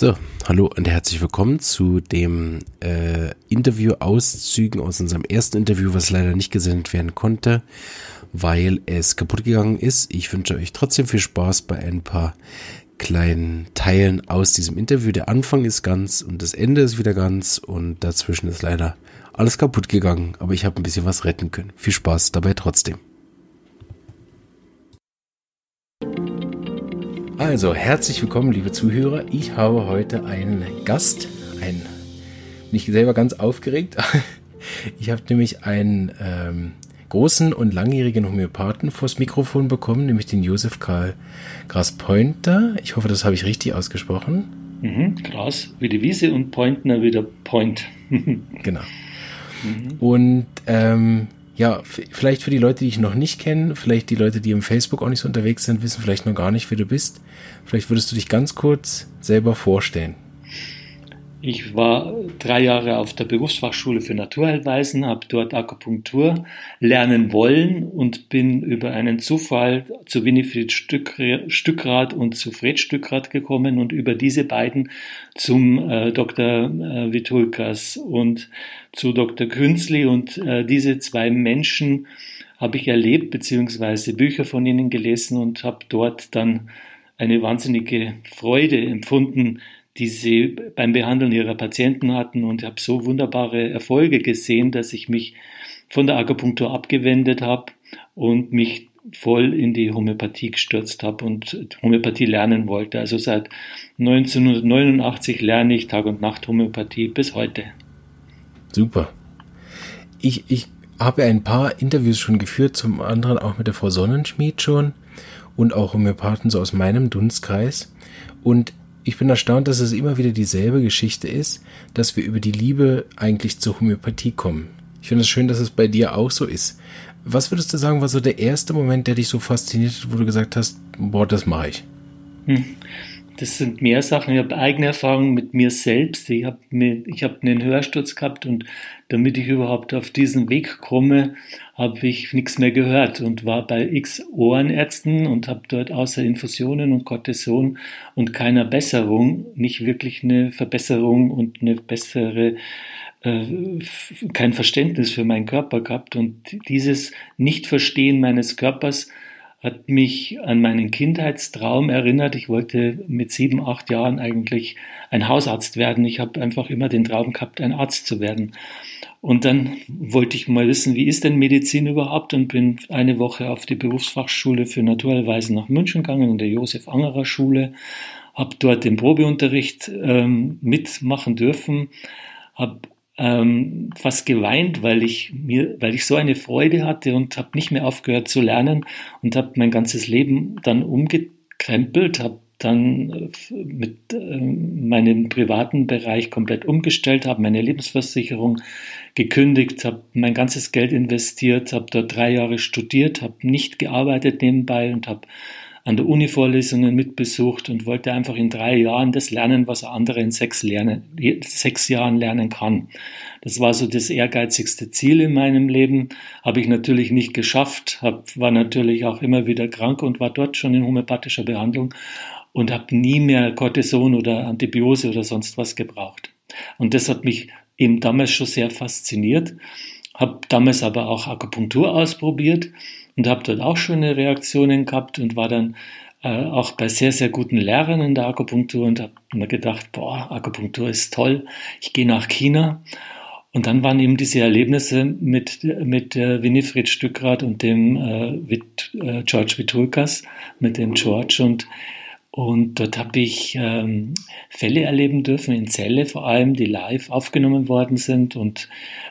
So, hallo und herzlich willkommen zu dem äh, Interview-Auszügen aus unserem ersten Interview, was leider nicht gesendet werden konnte, weil es kaputt gegangen ist. Ich wünsche euch trotzdem viel Spaß bei ein paar kleinen Teilen aus diesem Interview. Der Anfang ist ganz und das Ende ist wieder ganz und dazwischen ist leider alles kaputt gegangen, aber ich habe ein bisschen was retten können. Viel Spaß dabei trotzdem. Also, herzlich willkommen, liebe Zuhörer. Ich habe heute einen Gast, ein, bin ich selber ganz aufgeregt. Ich habe nämlich einen ähm, großen und langjährigen Homöopathen vors Mikrofon bekommen, nämlich den Josef Karl Gras-Pointer. Ich hoffe, das habe ich richtig ausgesprochen. Mhm, Gras wie die Wiese und Pointner wie der Point. genau. Mhm. Und ähm, ja, vielleicht für die Leute, die ich noch nicht kenne, vielleicht die Leute, die im Facebook auch nicht so unterwegs sind, wissen vielleicht noch gar nicht, wer du bist. Vielleicht würdest du dich ganz kurz selber vorstellen. Ich war drei Jahre auf der Berufsfachschule für Naturheilweisen, habe dort Akupunktur lernen wollen und bin über einen Zufall zu Winifred Stückrad und zu Fred Stückrad gekommen und über diese beiden zum äh, Dr. Äh, Vitulkas und zu Dr. Künzli und äh, diese zwei Menschen habe ich erlebt beziehungsweise Bücher von ihnen gelesen und habe dort dann eine wahnsinnige Freude empfunden, die sie beim Behandeln ihrer Patienten hatten und habe so wunderbare Erfolge gesehen, dass ich mich von der Akupunktur abgewendet habe und mich voll in die Homöopathie gestürzt habe und Homöopathie lernen wollte. Also seit 1989 lerne ich Tag und Nacht Homöopathie bis heute. Super. Ich, ich habe ein paar Interviews schon geführt, zum anderen auch mit der Frau Sonnenschmied schon und auch Homöopathen so aus meinem Dunstkreis. Und ich bin erstaunt, dass es immer wieder dieselbe Geschichte ist, dass wir über die Liebe eigentlich zur Homöopathie kommen. Ich finde es schön, dass es bei dir auch so ist. Was würdest du sagen, war so der erste Moment, der dich so fasziniert hat, wo du gesagt hast, boah, das mache ich? Hm. Das sind mehr Sachen. Ich habe eigene Erfahrungen mit mir selbst. Ich habe hab einen Hörsturz gehabt und damit ich überhaupt auf diesen Weg komme, habe ich nichts mehr gehört und war bei x Ohrenärzten und habe dort außer Infusionen und Cortison und keiner Besserung nicht wirklich eine Verbesserung und eine bessere äh, kein Verständnis für meinen Körper gehabt und dieses Nicht-Verstehen meines Körpers hat mich an meinen Kindheitstraum erinnert. Ich wollte mit sieben, acht Jahren eigentlich ein Hausarzt werden. Ich habe einfach immer den Traum gehabt, ein Arzt zu werden. Und dann wollte ich mal wissen, wie ist denn Medizin überhaupt und bin eine Woche auf die Berufsfachschule für Naturheilweisen nach München gegangen, in der Josef Angerer Schule, habe dort den Probeunterricht ähm, mitmachen dürfen, habe ähm, fast geweint, weil ich mir, weil ich so eine Freude hatte und habe nicht mehr aufgehört zu lernen und habe mein ganzes Leben dann umgekrempelt, habe dann äh, mit äh, meinem privaten Bereich komplett umgestellt, habe meine Lebensversicherung gekündigt, habe mein ganzes Geld investiert, habe dort drei Jahre studiert, habe nicht gearbeitet nebenbei und habe an der Uni Vorlesungen mitbesucht und wollte einfach in drei Jahren das lernen, was andere in sechs, lernen, sechs Jahren lernen kann. Das war so das ehrgeizigste Ziel in meinem Leben. Habe ich natürlich nicht geschafft, hab, war natürlich auch immer wieder krank und war dort schon in homöopathischer Behandlung und habe nie mehr Cortison oder Antibiose oder sonst was gebraucht. Und das hat mich eben damals schon sehr fasziniert. Habe damals aber auch Akupunktur ausprobiert und habe dort auch schöne Reaktionen gehabt und war dann äh, auch bei sehr, sehr guten Lehrern in der Akupunktur und habe mir gedacht, boah, Akupunktur ist toll, ich gehe nach China. Und dann waren eben diese Erlebnisse mit, mit äh, Winifred Stückrad und dem äh, äh, George Vitulkas, mit dem George und und dort habe ich ähm, Fälle erleben dürfen, in Zelle vor allem, die live aufgenommen worden sind und,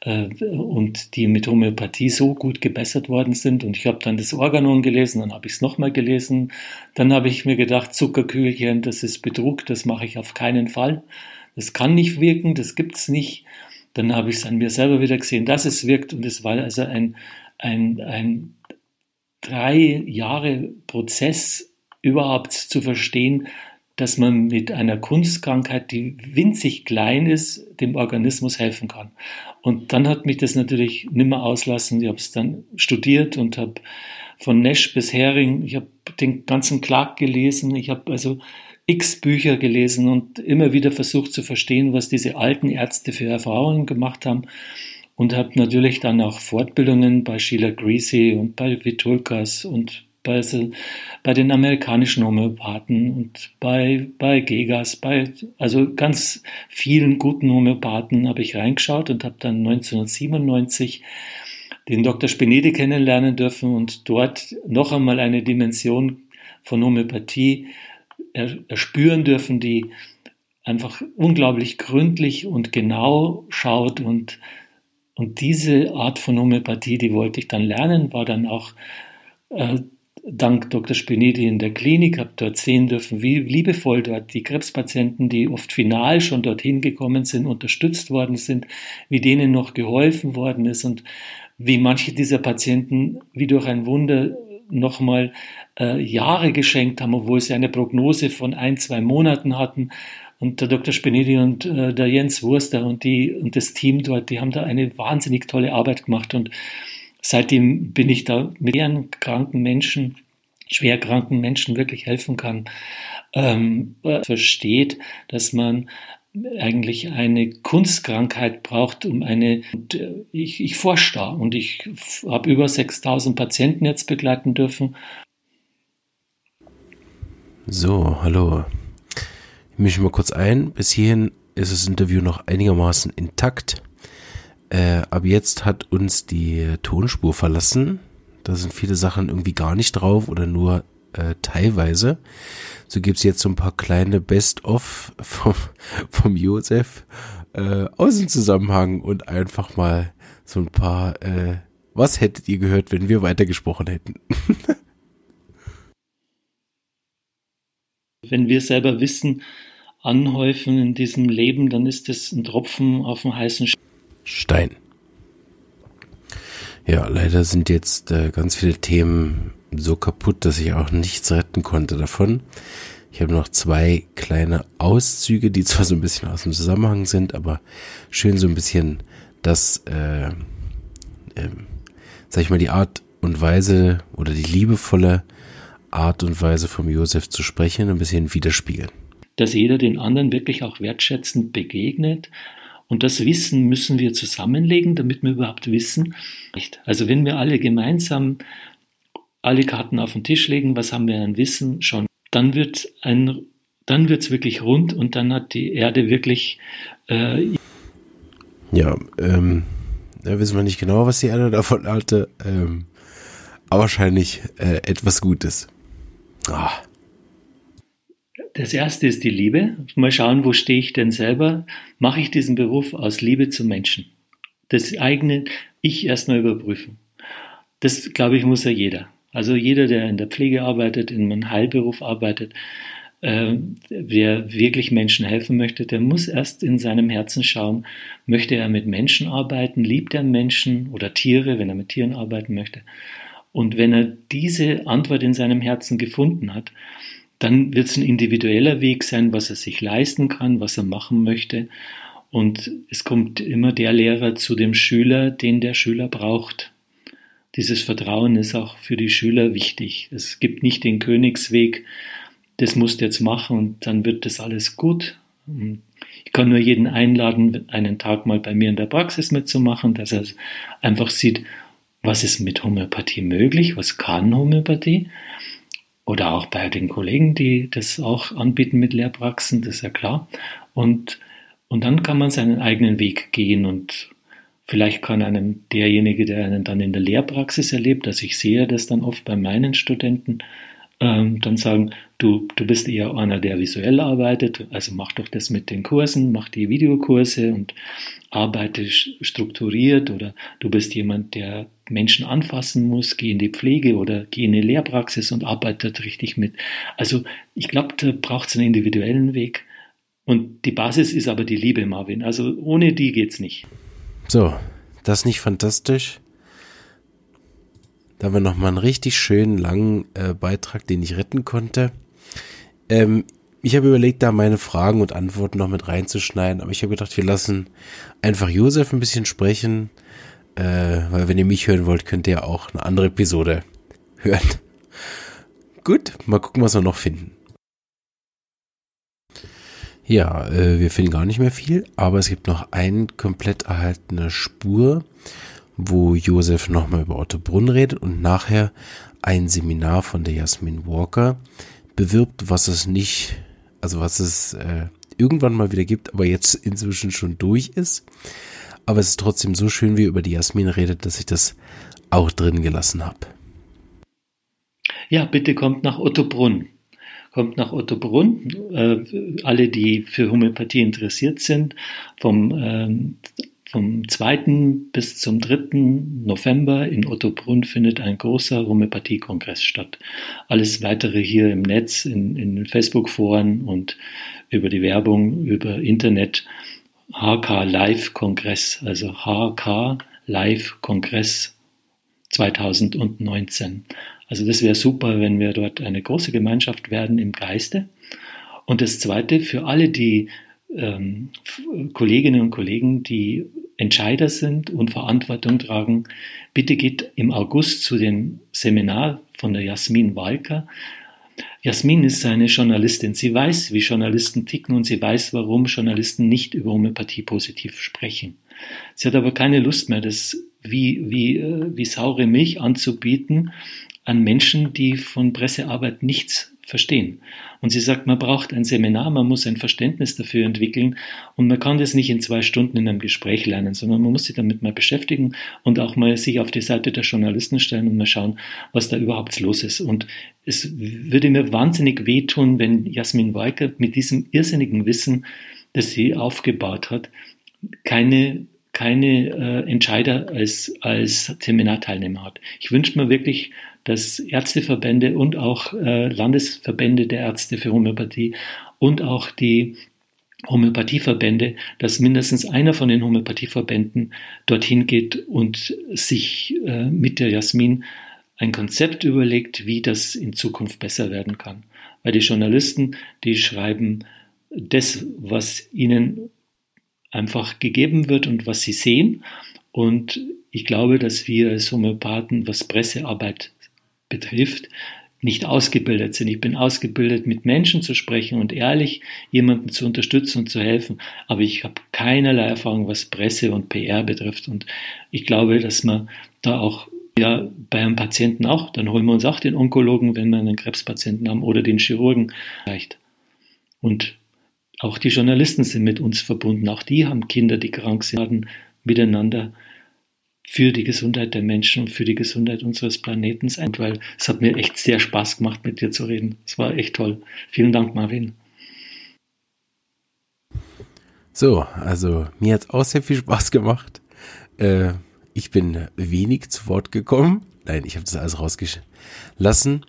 äh, und die mit Homöopathie so gut gebessert worden sind. Und ich habe dann das Organon gelesen, dann habe ich es nochmal gelesen. Dann habe ich mir gedacht, Zuckerkügelchen, das ist Betrug, das mache ich auf keinen Fall. Das kann nicht wirken, das gibt es nicht. Dann habe ich es an mir selber wieder gesehen, dass es wirkt. Und es war also ein, ein, ein drei Jahre Prozess, überhaupt zu verstehen, dass man mit einer Kunstkrankheit, die winzig klein ist, dem Organismus helfen kann. Und dann hat mich das natürlich nimmer auslassen. Ich habe es dann studiert und habe von Nash bis Hering, ich habe den ganzen Clark gelesen. Ich habe also x Bücher gelesen und immer wieder versucht zu verstehen, was diese alten Ärzte für Erfahrungen gemacht haben und habe natürlich dann auch Fortbildungen bei Sheila Greasy und bei Vitulkas und bei, bei den amerikanischen Homöopathen und bei, bei Gegas, bei also ganz vielen guten Homöopathen habe ich reingeschaut und habe dann 1997 den Dr. Spinedi kennenlernen dürfen und dort noch einmal eine Dimension von Homöopathie erspüren dürfen, die einfach unglaublich gründlich und genau schaut und und diese Art von Homöopathie, die wollte ich dann lernen, war dann auch äh, dank Dr. Spinedi in der Klinik, habe dort sehen dürfen, wie liebevoll dort die Krebspatienten, die oft final schon dorthin gekommen sind, unterstützt worden sind, wie denen noch geholfen worden ist und wie manche dieser Patienten wie durch ein Wunder nochmal äh, Jahre geschenkt haben, obwohl sie eine Prognose von ein, zwei Monaten hatten. Und der Dr. Spinelli und äh, der Jens Wurster und, die, und das Team dort, die haben da eine wahnsinnig tolle Arbeit gemacht. Und seitdem bin ich da mit ihren kranken Menschen, schwer kranken Menschen wirklich helfen kann. Ähm, versteht, dass man eigentlich eine Kunstkrankheit braucht, um eine, äh, ich, ich forsche da und ich habe über 6000 Patienten jetzt begleiten dürfen. So, hallo. Ich mische mal kurz ein. Bis hierhin ist das Interview noch einigermaßen intakt. Äh, ab jetzt hat uns die Tonspur verlassen. Da sind viele Sachen irgendwie gar nicht drauf oder nur äh, teilweise. So gibt's jetzt so ein paar kleine Best-of vom, vom Josef äh, aus dem Zusammenhang und einfach mal so ein paar, äh, was hättet ihr gehört, wenn wir weitergesprochen hätten? wenn wir selber Wissen anhäufen in diesem Leben, dann ist das ein Tropfen auf dem heißen Stein. Ja, leider sind jetzt äh, ganz viele Themen so kaputt, dass ich auch nichts retten konnte davon. Ich habe noch zwei kleine Auszüge, die zwar so ein bisschen aus dem Zusammenhang sind, aber schön so ein bisschen das, äh, äh, sag ich mal, die Art und Weise oder die liebevolle Art und Weise vom Josef zu sprechen ein bisschen widerspiegeln. Dass jeder den anderen wirklich auch wertschätzend begegnet. Und das Wissen müssen wir zusammenlegen, damit wir überhaupt wissen. Also wenn wir alle gemeinsam alle Karten auf den Tisch legen, was haben wir an Wissen schon, dann wird ein, dann wird's wirklich rund und dann hat die Erde wirklich. Äh ja, ähm, da wissen wir nicht genau, was die Erde davon hatte, ähm, aber wahrscheinlich äh, etwas Gutes. Ah. Das erste ist die Liebe. Mal schauen, wo stehe ich denn selber? Mache ich diesen Beruf aus Liebe zum Menschen? Das eigene Ich erstmal überprüfen. Das, glaube ich, muss ja jeder. Also jeder, der in der Pflege arbeitet, in einem Heilberuf arbeitet, äh, der wirklich Menschen helfen möchte, der muss erst in seinem Herzen schauen, möchte er mit Menschen arbeiten, liebt er Menschen oder Tiere, wenn er mit Tieren arbeiten möchte. Und wenn er diese Antwort in seinem Herzen gefunden hat, dann wird es ein individueller Weg sein, was er sich leisten kann, was er machen möchte. Und es kommt immer der Lehrer zu dem Schüler, den der Schüler braucht dieses Vertrauen ist auch für die Schüler wichtig. Es gibt nicht den Königsweg, das musst du jetzt machen und dann wird das alles gut. Ich kann nur jeden einladen, einen Tag mal bei mir in der Praxis mitzumachen, dass er einfach sieht, was ist mit Homöopathie möglich, was kann Homöopathie. Oder auch bei den Kollegen, die das auch anbieten mit Lehrpraxen, das ist ja klar. Und, und dann kann man seinen eigenen Weg gehen und Vielleicht kann einem derjenige, der einen dann in der Lehrpraxis erlebt, also ich sehe das dann oft bei meinen Studenten, ähm, dann sagen, du, du bist eher einer, der visuell arbeitet, also mach doch das mit den Kursen, mach die Videokurse und arbeite strukturiert oder du bist jemand, der Menschen anfassen muss, geh in die Pflege oder geh in die Lehrpraxis und arbeitet richtig mit. Also ich glaube, da braucht es einen individuellen Weg. Und die Basis ist aber die Liebe, Marvin. Also ohne die geht's nicht. So, das nicht fantastisch. Da haben wir nochmal einen richtig schönen langen äh, Beitrag, den ich retten konnte. Ähm, ich habe überlegt, da meine Fragen und Antworten noch mit reinzuschneiden, aber ich habe gedacht, wir lassen einfach Josef ein bisschen sprechen, äh, weil wenn ihr mich hören wollt, könnt ihr auch eine andere Episode hören. Gut, mal gucken, was wir noch finden. Ja, äh, wir finden gar nicht mehr viel, aber es gibt noch eine komplett erhaltene Spur, wo Josef nochmal über Otto Brunn redet und nachher ein Seminar von der Jasmin Walker bewirbt, was es nicht, also was es äh, irgendwann mal wieder gibt, aber jetzt inzwischen schon durch ist. Aber es ist trotzdem so schön, wie über die Jasmin redet, dass ich das auch drin gelassen habe. Ja, bitte kommt nach Ottobrunn kommt nach Ottobrunn. Äh, alle, die für Homöopathie interessiert sind, vom, äh, vom 2. bis zum 3. November in Ottobrunn findet ein großer Homöopathie-Kongress statt. Alles weitere hier im Netz, in, in Facebook-Foren und über die Werbung, über Internet. HK Live Kongress, also HK Live Kongress 2019. Also das wäre super, wenn wir dort eine große Gemeinschaft werden im Geiste. Und das Zweite, für alle die ähm, Kolleginnen und Kollegen, die Entscheider sind und Verantwortung tragen, bitte geht im August zu dem Seminar von der Jasmin Walker. Jasmin ist eine Journalistin. Sie weiß, wie Journalisten ticken und sie weiß, warum Journalisten nicht über Homöopathie positiv sprechen. Sie hat aber keine Lust mehr, das wie, wie, äh, wie saure Milch anzubieten an Menschen, die von Pressearbeit nichts verstehen. Und sie sagt, man braucht ein Seminar, man muss ein Verständnis dafür entwickeln und man kann das nicht in zwei Stunden in einem Gespräch lernen, sondern man muss sich damit mal beschäftigen und auch mal sich auf die Seite der Journalisten stellen und mal schauen, was da überhaupt los ist. Und es würde mir wahnsinnig wehtun, wenn Jasmin Weicker mit diesem irrsinnigen Wissen, das sie aufgebaut hat, keine keine äh, Entscheider als, als Seminarteilnehmer hat. Ich wünsche mir wirklich, dass Ärzteverbände und auch äh, Landesverbände der Ärzte für Homöopathie und auch die Homöopathieverbände, dass mindestens einer von den Homöopathieverbänden dorthin geht und sich äh, mit der Jasmin ein Konzept überlegt, wie das in Zukunft besser werden kann. Weil die Journalisten, die schreiben das, was ihnen einfach gegeben wird und was sie sehen. Und ich glaube, dass wir als Homöopathen, was Pressearbeit betrifft, nicht ausgebildet sind. Ich bin ausgebildet, mit Menschen zu sprechen und ehrlich jemanden zu unterstützen und zu helfen. Aber ich habe keinerlei Erfahrung, was Presse und PR betrifft. Und ich glaube, dass man da auch ja, bei einem Patienten auch, dann holen wir uns auch den Onkologen, wenn wir einen Krebspatienten haben, oder den Chirurgen. Und auch die Journalisten sind mit uns verbunden. Auch die haben Kinder, die krank sind, miteinander für die Gesundheit der Menschen und für die Gesundheit unseres Planeten ein, weil es hat mir echt sehr Spaß gemacht, mit dir zu reden. Es war echt toll. Vielen Dank, Marvin. So, also mir hat es auch sehr viel Spaß gemacht. Äh, ich bin wenig zu Wort gekommen. Nein, ich habe das alles rausgelassen.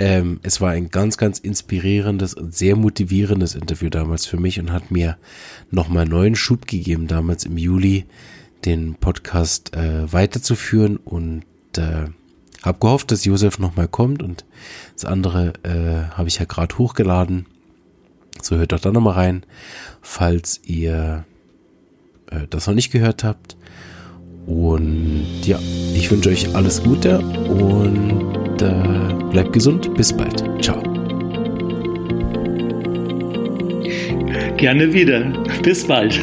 Ähm, es war ein ganz, ganz inspirierendes und sehr motivierendes Interview damals für mich und hat mir nochmal neuen Schub gegeben, damals im Juli den Podcast äh, weiterzuführen und äh, habe gehofft, dass Josef nochmal kommt und das andere äh, habe ich ja gerade hochgeladen. So hört doch da nochmal rein, falls ihr äh, das noch nicht gehört habt. Und ja, ich wünsche euch alles Gute und äh, bleibt gesund. Bis bald. Ciao. Gerne wieder. Bis bald.